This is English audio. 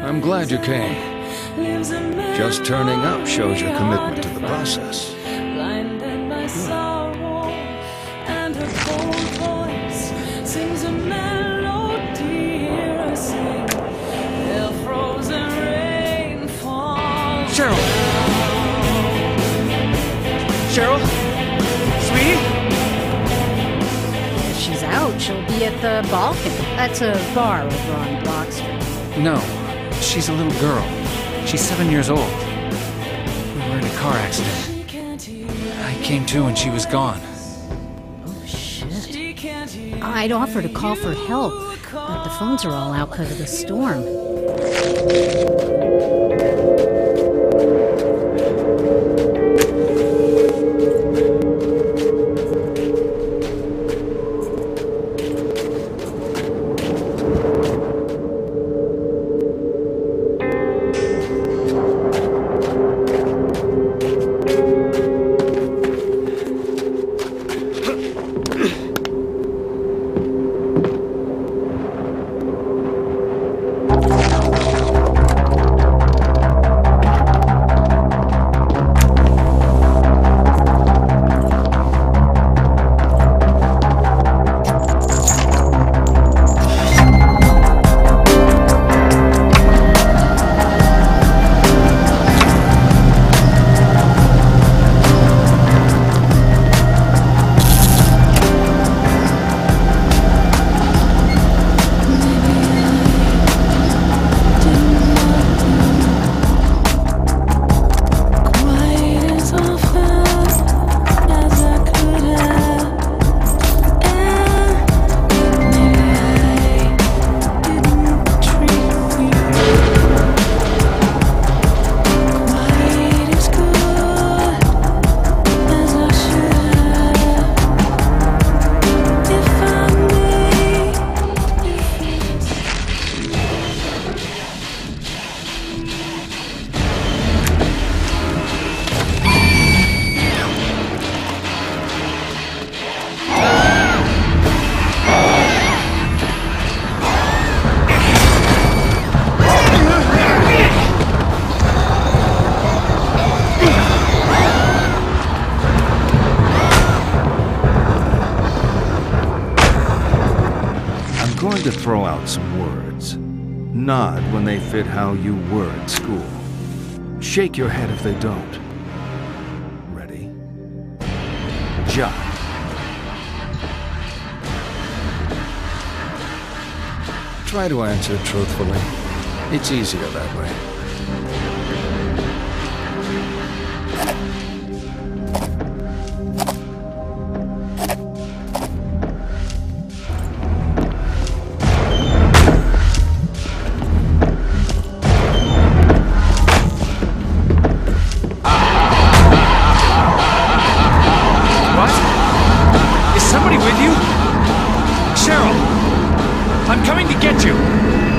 I'm glad you came. Just turning up shows your commitment to the process. Be at the Balkan. That's a bar over on Block Street. No, she's a little girl. She's seven years old. We were in a car accident. She can't hear, I came to and she was gone. Oh, shit. she can't hear. I'd offer to call for help, but the phones are all out because of the storm. To throw out some words. Nod when they fit how you were at school. Shake your head if they don't. Ready? Jive. Try to answer truthfully. It's easier that way. Cheryl! I'm coming to get you!